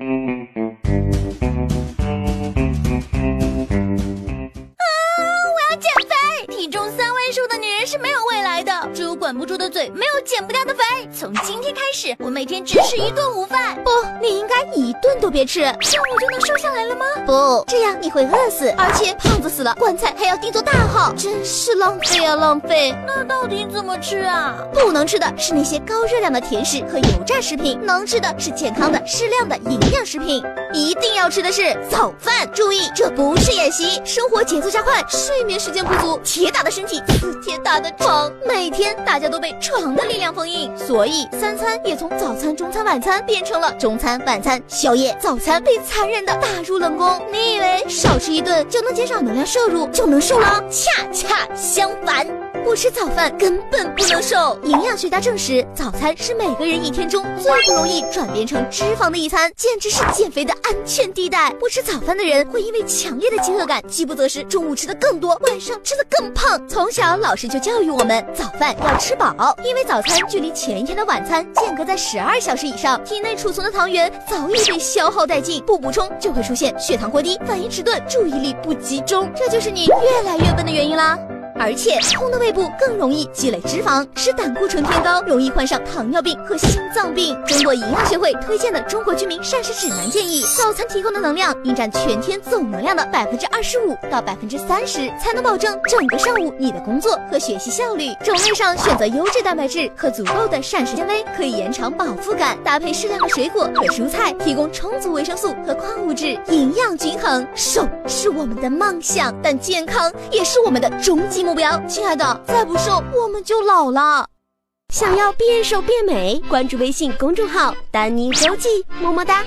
Mm-hmm. 管不住的嘴，没有减不掉的肥。从今天开始，我每天只吃一顿午饭。不，你应该一顿都别吃，这样我就能瘦下来了吗？不，这样你会饿死，而且胖子死了，棺材还要定做大号，真是浪费啊浪费。那到底怎么吃啊？不能吃的是那些高热量的甜食和油炸食品，能吃的是健康的、适量的营养食品。一定要吃的是早饭。注意，这不是演习，生活节奏加快，睡眠时间不足，铁打的身体似铁打的床，每天大。大家都被床的力量封印，所以三餐也从早餐、中餐、晚餐变成了中餐、晚餐、宵夜、早餐，被残忍的打入冷宫。你以为少吃一顿就能减少能量摄入，就能瘦了？恰恰相反。不吃早饭根本不能瘦。营养学家证实，早餐是每个人一天中最不容易转变成脂肪的一餐，简直是减肥的安全地带。不吃早饭的人会因为强烈的饥饿感，饥不择食，中午吃的更多，晚上吃的更胖。从小老师就教育我们，早饭要吃饱，因为早餐距离前一天的晚餐间隔在十二小时以上，体内储存的糖原早已被消耗殆尽，不补充就会出现血糖过低、反应迟钝、注意力不集中，这就是你越来越笨的原因啦。而且空的胃部更容易积累脂肪，使胆固醇偏高，容易患上糖尿病和心脏病。中国营养学会推荐的《中国居民膳食指南》建议，早餐提供的能量应占全天总能量的百分之二十五到百分之三十，才能保证整个上午你的工作和学习效率。种类上选择优质蛋白质和足够的膳食纤维，可以延长饱腹感。搭配适量的水果和蔬菜，提供充足维生素和矿物质，营养均衡。瘦是我们的梦想，但健康也是我们的终极。目标，亲爱的，再不瘦我们就老了。想要变瘦变美，关注微信公众号“丹妮周记”，么么哒。